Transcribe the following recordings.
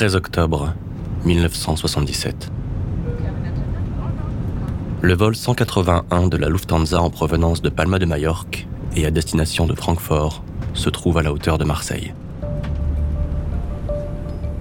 13 octobre 1977. Le vol 181 de la Lufthansa en provenance de Palma de Majorque et à destination de Francfort se trouve à la hauteur de Marseille.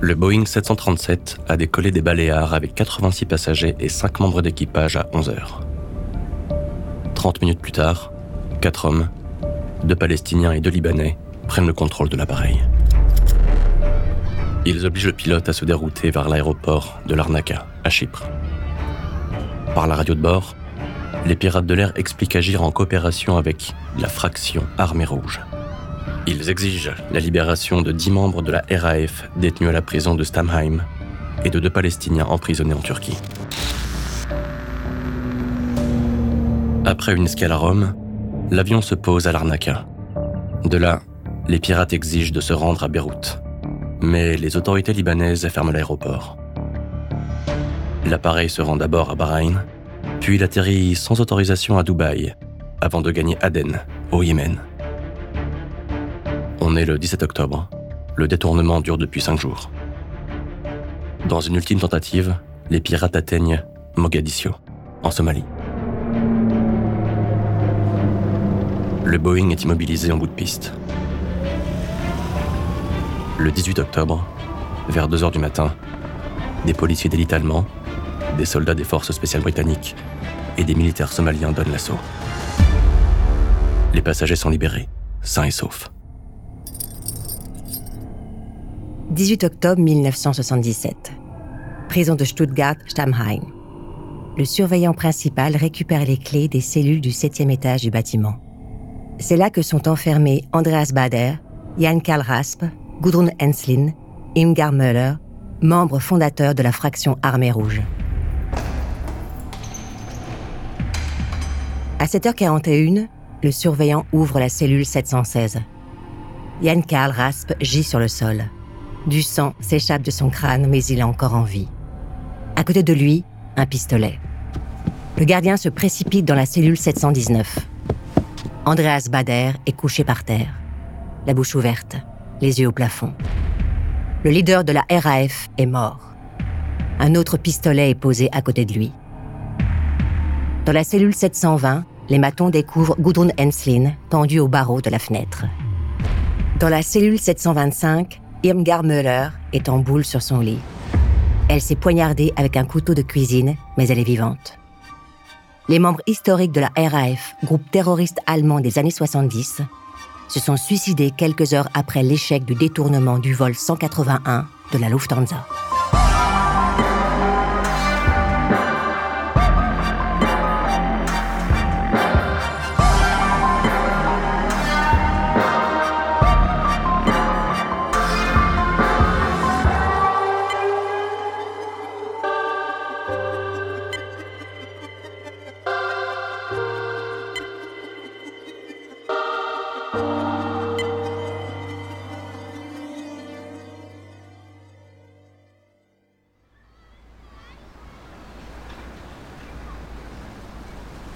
Le Boeing 737 a décollé des Baléares avec 86 passagers et 5 membres d'équipage à 11 heures. 30 minutes plus tard, 4 hommes, 2 Palestiniens et 2 Libanais, prennent le contrôle de l'appareil. Ils obligent le pilote à se dérouter vers l'aéroport de Larnaca, à Chypre. Par la radio de bord, les pirates de l'air expliquent agir en coopération avec la fraction Armée Rouge. Ils exigent la libération de 10 membres de la RAF détenus à la prison de Stamheim et de deux Palestiniens emprisonnés en Turquie. Après une escale à Rome, l'avion se pose à Larnaca. De là, les pirates exigent de se rendre à Beyrouth mais les autorités libanaises ferment l'aéroport. L'appareil se rend d'abord à Bahreïn, puis il atterrit sans autorisation à Dubaï, avant de gagner Aden, au Yémen. On est le 17 octobre. Le détournement dure depuis cinq jours. Dans une ultime tentative, les pirates atteignent Mogadiscio, en Somalie. Le Boeing est immobilisé en bout de piste. Le 18 octobre, vers 2 heures du matin, des policiers d'élite allemands, des soldats des forces spéciales britanniques et des militaires somaliens donnent l'assaut. Les passagers sont libérés, sains et saufs. 18 octobre 1977. Prison de Stuttgart-Stammheim. Le surveillant principal récupère les clés des cellules du septième étage du bâtiment. C'est là que sont enfermés Andreas Bader, Jan Karl Rasp, Gudrun Enslin, Imgar Möller, membre fondateur de la fraction Armée Rouge. À 7h41, le surveillant ouvre la cellule 716. Jan Karl Rasp gît sur le sol. Du sang s'échappe de son crâne, mais il est encore en vie. À côté de lui, un pistolet. Le gardien se précipite dans la cellule 719. Andreas Bader est couché par terre, la bouche ouverte les yeux au plafond. Le leader de la RAF est mort. Un autre pistolet est posé à côté de lui. Dans la cellule 720, les matons découvrent Gudrun Enslin tendue au barreau de la fenêtre. Dans la cellule 725, Irmgard Müller est en boule sur son lit. Elle s'est poignardée avec un couteau de cuisine, mais elle est vivante. Les membres historiques de la RAF, groupe terroriste allemand des années 70, se sont suicidés quelques heures après l'échec du détournement du vol 181 de la Lufthansa.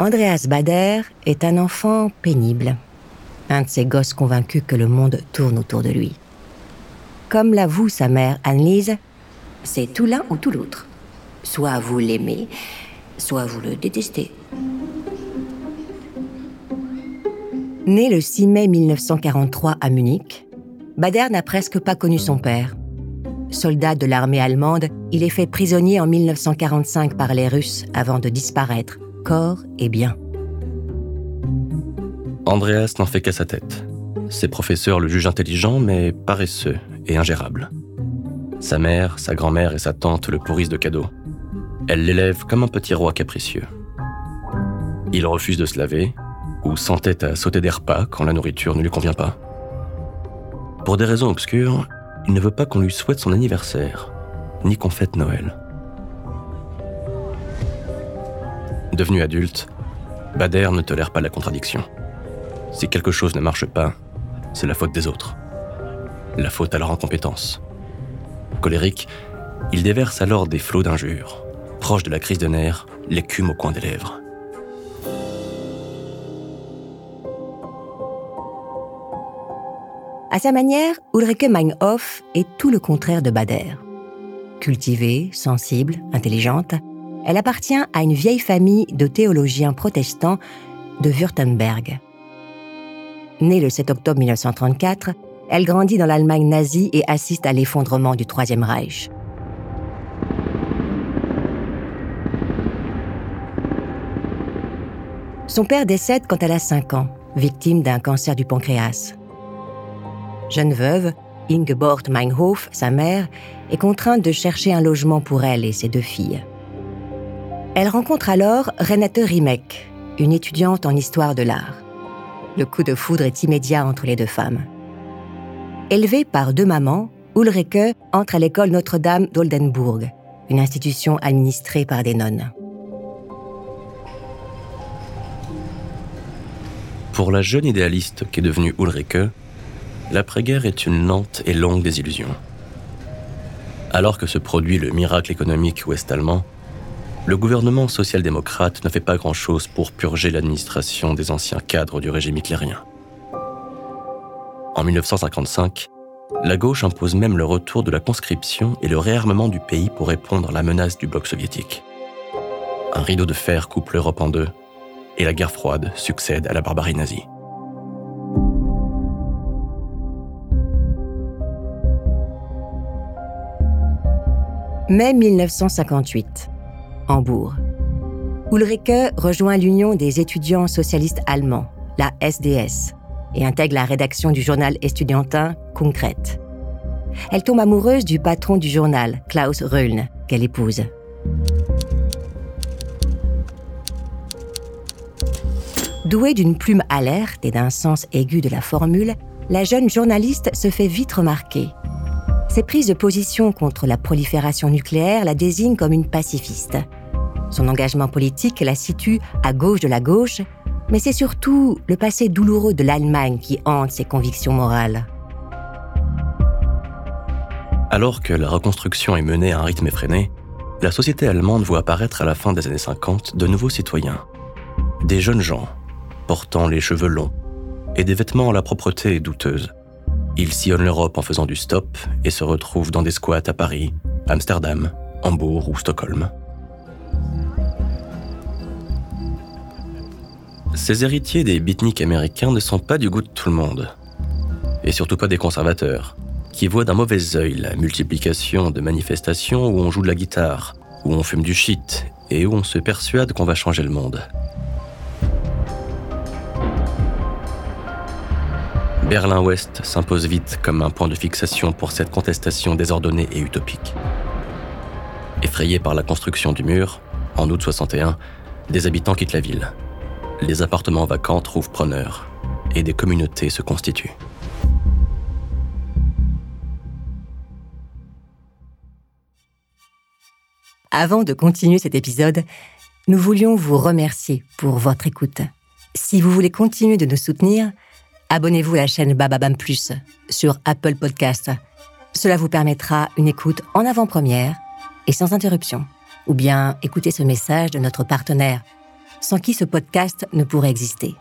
Andreas Bader est un enfant pénible, un de ces gosses convaincus que le monde tourne autour de lui. Comme l'avoue sa mère Annelise, c'est tout l'un ou tout l'autre. Soit vous l'aimez, soit vous le détestez. Né le 6 mai 1943 à Munich, Bader n'a presque pas connu son père. Soldat de l'armée allemande, il est fait prisonnier en 1945 par les Russes avant de disparaître corps et bien. Andreas n'en fait qu'à sa tête. Ses professeurs le jugent intelligent mais paresseux et ingérable. Sa mère, sa grand-mère et sa tante le pourrissent de cadeaux. Elle l'élève comme un petit roi capricieux. Il refuse de se laver ou s'entête à sauter des repas quand la nourriture ne lui convient pas. Pour des raisons obscures, il ne veut pas qu'on lui souhaite son anniversaire, ni qu'on fête Noël. Devenu adulte, Bader ne tolère pas la contradiction. Si quelque chose ne marche pas, c'est la faute des autres. La faute à leur incompétence. Colérique, il déverse alors des flots d'injures. Proche de la crise de nerfs, l'écume au coin des lèvres. À sa manière, Ulrike Meinhof est tout le contraire de Bader. Cultivée, sensible, intelligente, elle appartient à une vieille famille de théologiens protestants de Württemberg. Née le 7 octobre 1934, elle grandit dans l'Allemagne nazie et assiste à l'effondrement du Troisième Reich. Son père décède quand elle a 5 ans, victime d'un cancer du pancréas. Jeune veuve, Ingeborg Meinhof, sa mère, est contrainte de chercher un logement pour elle et ses deux filles. Elle rencontre alors Renate Rimek, une étudiante en histoire de l'art. Le coup de foudre est immédiat entre les deux femmes. Élevée par deux mamans, Ulrike entre à l'école Notre-Dame d'Oldenburg, une institution administrée par des nonnes. Pour la jeune idéaliste qu'est devenue Ulrike, l'après-guerre est une lente et longue désillusion. Alors que se produit le miracle économique ouest-allemand, le gouvernement social-démocrate ne fait pas grand-chose pour purger l'administration des anciens cadres du régime hitlérien. En 1955, la gauche impose même le retour de la conscription et le réarmement du pays pour répondre à la menace du bloc soviétique. Un rideau de fer coupe l'Europe en deux, et la guerre froide succède à la barbarie nazie. Mai 1958. Hambourg. Ulrike rejoint l'Union des étudiants socialistes allemands, la SDS, et intègre la rédaction du journal estudiantin Concrète. Elle tombe amoureuse du patron du journal, Klaus Röhln, qu'elle épouse. Douée d'une plume alerte et d'un sens aigu de la formule, la jeune journaliste se fait vite remarquer ses prises de position contre la prolifération nucléaire la désignent comme une pacifiste. Son engagement politique la situe à gauche de la gauche, mais c'est surtout le passé douloureux de l'Allemagne qui hante ses convictions morales. Alors que la reconstruction est menée à un rythme effréné, la société allemande voit apparaître à la fin des années 50 de nouveaux citoyens. Des jeunes gens, portant les cheveux longs et des vêtements à la propreté douteuse. Ils sillonnent l'Europe en faisant du stop et se retrouvent dans des squats à Paris, Amsterdam, Hambourg ou Stockholm. Ces héritiers des beatniks américains ne sont pas du goût de tout le monde. Et surtout pas des conservateurs, qui voient d'un mauvais œil la multiplication de manifestations où on joue de la guitare, où on fume du shit et où on se persuade qu'on va changer le monde. Berlin-Ouest s'impose vite comme un point de fixation pour cette contestation désordonnée et utopique. Effrayés par la construction du mur, en août 61, des habitants quittent la ville. Les appartements vacants trouvent preneurs et des communautés se constituent. Avant de continuer cet épisode, nous voulions vous remercier pour votre écoute. Si vous voulez continuer de nous soutenir, abonnez-vous à la chaîne Bababam Plus sur Apple Podcast. Cela vous permettra une écoute en avant-première et sans interruption. Ou bien écoutez ce message de notre partenaire, sans qui ce podcast ne pourrait exister.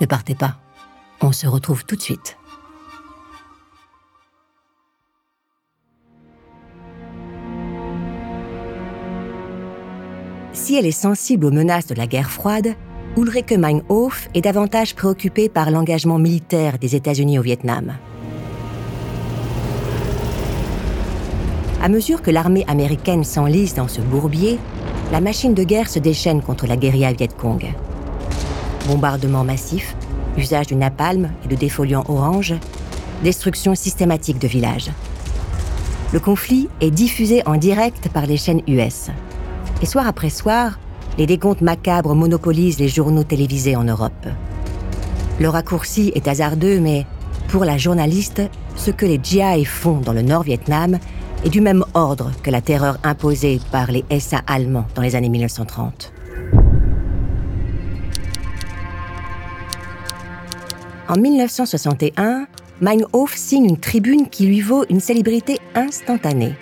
Ne partez pas. On se retrouve tout de suite. Si elle est sensible aux menaces de la guerre froide, Ulrike Meinhof est davantage préoccupée par l'engagement militaire des États-Unis au Vietnam. À mesure que l'armée américaine s'enlise dans ce bourbier, la machine de guerre se déchaîne contre la guérilla Viet Cong. Bombardements massifs, usage du napalm et de défoliants orange, destruction systématique de villages. Le conflit est diffusé en direct par les chaînes US. Et soir après soir, les décomptes macabres monopolisent les journaux télévisés en Europe. Le raccourci est hasardeux, mais pour la journaliste, ce que les GI font dans le Nord-Vietnam est du même ordre que la terreur imposée par les SA allemands dans les années 1930. En 1961, Meinhof signe une tribune qui lui vaut une célébrité instantanée.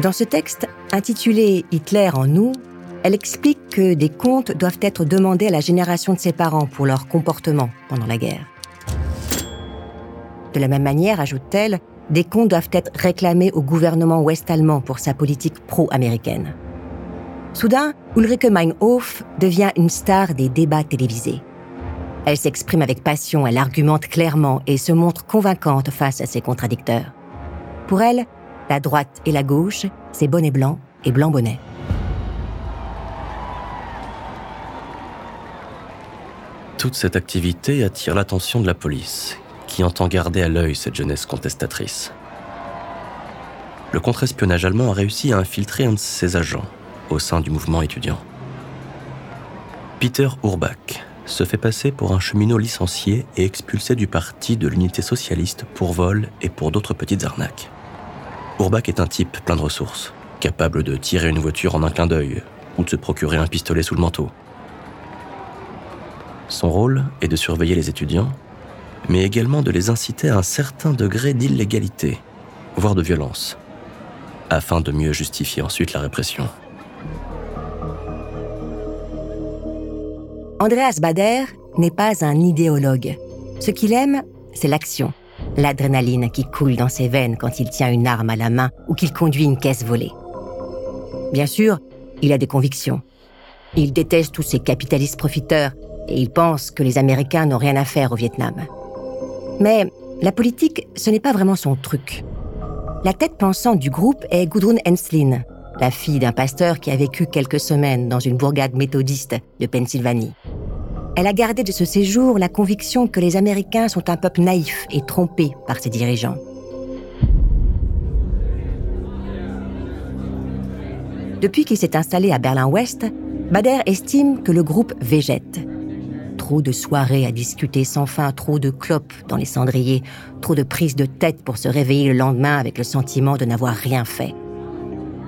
Dans ce texte, intitulé Hitler en nous, elle explique que des comptes doivent être demandés à la génération de ses parents pour leur comportement pendant la guerre. De la même manière, ajoute-t-elle, des comptes doivent être réclamés au gouvernement ouest-allemand pour sa politique pro-américaine. Soudain, Ulrike Meinhof devient une star des débats télévisés. Elle s'exprime avec passion, elle argumente clairement et se montre convaincante face à ses contradicteurs. Pour elle, la droite et la gauche, c'est bonnet blanc et blanc bonnet. Toute cette activité attire l'attention de la police, qui entend garder à l'œil cette jeunesse contestatrice. Le contre-espionnage allemand a réussi à infiltrer un de ses agents au sein du mouvement étudiant. Peter Urbach se fait passer pour un cheminot licencié et expulsé du parti de l'unité socialiste pour vol et pour d'autres petites arnaques. Urbach est un type plein de ressources, capable de tirer une voiture en un clin d'œil ou de se procurer un pistolet sous le manteau. Son rôle est de surveiller les étudiants, mais également de les inciter à un certain degré d'illégalité, voire de violence, afin de mieux justifier ensuite la répression. Andreas Bader n'est pas un idéologue. Ce qu'il aime, c'est l'action, l'adrénaline qui coule dans ses veines quand il tient une arme à la main ou qu'il conduit une caisse volée. Bien sûr, il a des convictions. Il déteste tous ces capitalistes profiteurs et il pense que les Américains n'ont rien à faire au Vietnam. Mais la politique, ce n'est pas vraiment son truc. La tête pensante du groupe est Gudrun Enslin, la fille d'un pasteur qui a vécu quelques semaines dans une bourgade méthodiste de Pennsylvanie. Elle a gardé de ce séjour la conviction que les Américains sont un peuple naïf et trompé par ses dirigeants. Depuis qu'il s'est installé à Berlin-Ouest, Bader estime que le groupe végète Trop de soirées à discuter sans fin, trop de clopes dans les cendriers, trop de prises de tête pour se réveiller le lendemain avec le sentiment de n'avoir rien fait.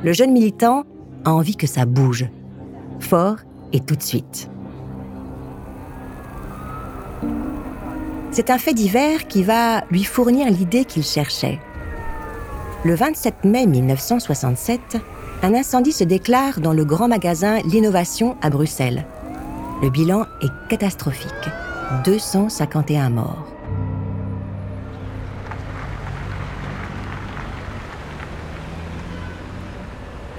Le jeune militant a envie que ça bouge, fort et tout de suite. C'est un fait divers qui va lui fournir l'idée qu'il cherchait. Le 27 mai 1967, un incendie se déclare dans le grand magasin L'Innovation à Bruxelles. Le bilan est catastrophique. 251 morts.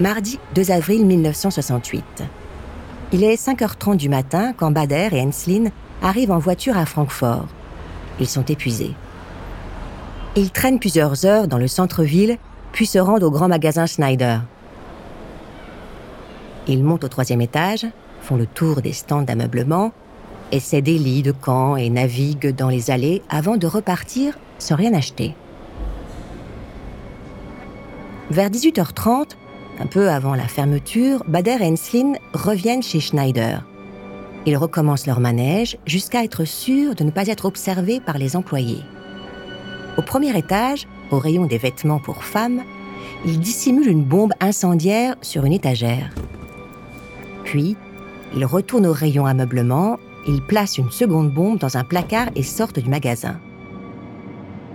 Mardi 2 avril 1968. Il est 5h30 du matin quand Bader et Enslin arrivent en voiture à Francfort. Ils sont épuisés. Ils traînent plusieurs heures dans le centre-ville, puis se rendent au grand magasin Schneider. Ils montent au troisième étage, font le tour des stands d'ameublement, essaient des lits de camp et naviguent dans les allées avant de repartir sans rien acheter. Vers 18h30, un peu avant la fermeture, Bader et Enslin reviennent chez Schneider. Ils recommencent leur manège jusqu'à être sûrs de ne pas être observés par les employés. Au premier étage, au rayon des vêtements pour femmes, ils dissimulent une bombe incendiaire sur une étagère. Puis, ils retournent au rayon ameublement, ils placent une seconde bombe dans un placard et sortent du magasin.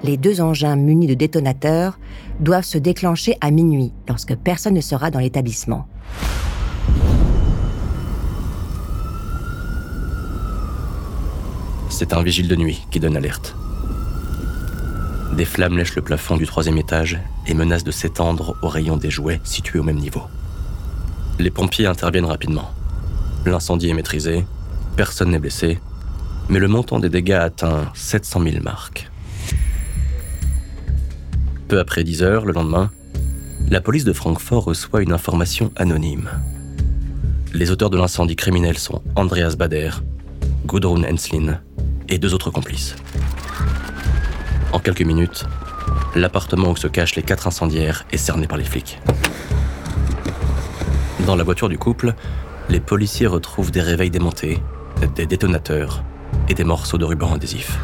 Les deux engins munis de détonateurs doivent se déclencher à minuit lorsque personne ne sera dans l'établissement. C'est un vigile de nuit qui donne alerte. Des flammes lèchent le plafond du troisième étage et menacent de s'étendre au rayon des jouets situés au même niveau. Les pompiers interviennent rapidement. L'incendie est maîtrisé Personne n'est blessé, mais le montant des dégâts atteint 700 000 marques. Peu après 10 heures, le lendemain, la police de Francfort reçoit une information anonyme. Les auteurs de l'incendie criminel sont Andreas Bader, Gudrun Henslin et deux autres complices. En quelques minutes, l'appartement où se cachent les quatre incendiaires est cerné par les flics. Dans la voiture du couple, les policiers retrouvent des réveils démontés, des détonateurs et des morceaux de ruban adhésif.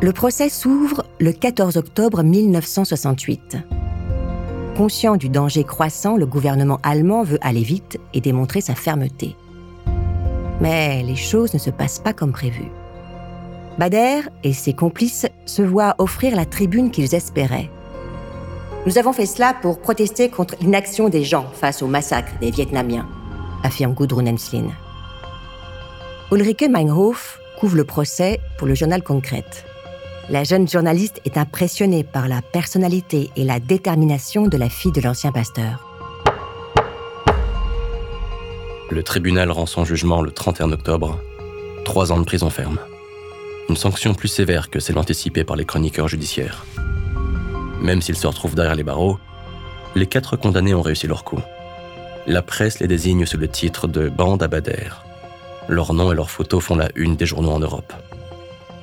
Le procès s'ouvre le 14 octobre 1968. Conscient du danger croissant, le gouvernement allemand veut aller vite et démontrer sa fermeté. Mais les choses ne se passent pas comme prévu. Bader et ses complices se voient offrir la tribune qu'ils espéraient. Nous avons fait cela pour protester contre l'inaction des gens face au massacre des Vietnamiens, affirme Gudrun Henslin. Ulrike Meinhof couvre le procès pour le journal Concrète. La jeune journaliste est impressionnée par la personnalité et la détermination de la fille de l'ancien pasteur. Le tribunal rend son jugement le 31 octobre. Trois ans de prison ferme. Une sanction plus sévère que celle anticipée par les chroniqueurs judiciaires. Même s'ils se retrouvent derrière les barreaux, les quatre condamnés ont réussi leur coup. La presse les désigne sous le titre de bande à Bader. Leurs noms et leurs photos font la une des journaux en Europe.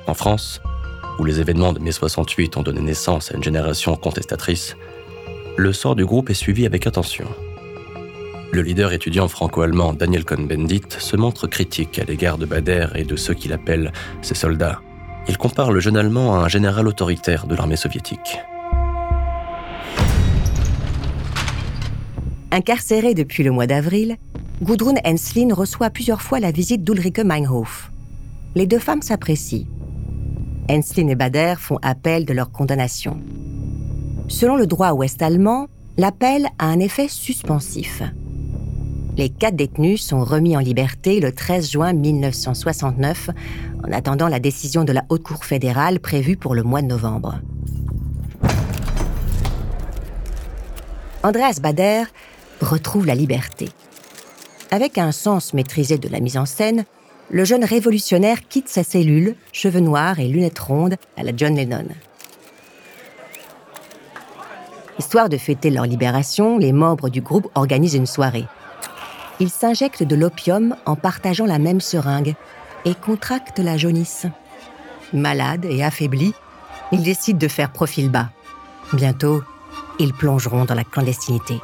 En France, où les événements de mai 68 ont donné naissance à une génération contestatrice, le sort du groupe est suivi avec attention. Le leader étudiant franco-allemand Daniel Cohn-Bendit se montre critique à l'égard de Bader et de ceux qu'il appelle ses soldats. Il compare le jeune Allemand à un général autoritaire de l'armée soviétique. Incarcérée depuis le mois d'avril, Gudrun Henslin reçoit plusieurs fois la visite d'Ulrike Meinhof. Les deux femmes s'apprécient. Henslin et Bader font appel de leur condamnation. Selon le droit ouest-allemand, l'appel a un effet suspensif. Les quatre détenus sont remis en liberté le 13 juin 1969, en attendant la décision de la Haute Cour fédérale prévue pour le mois de novembre. Andreas Bader retrouve la liberté. Avec un sens maîtrisé de la mise en scène, le jeune révolutionnaire quitte sa cellule, cheveux noirs et lunettes rondes, à la John Lennon. Histoire de fêter leur libération, les membres du groupe organisent une soirée. Ils s'injectent de l'opium en partageant la même seringue et contractent la jaunisse. Malades et affaiblis, ils décident de faire profil bas. Bientôt, ils plongeront dans la clandestinité.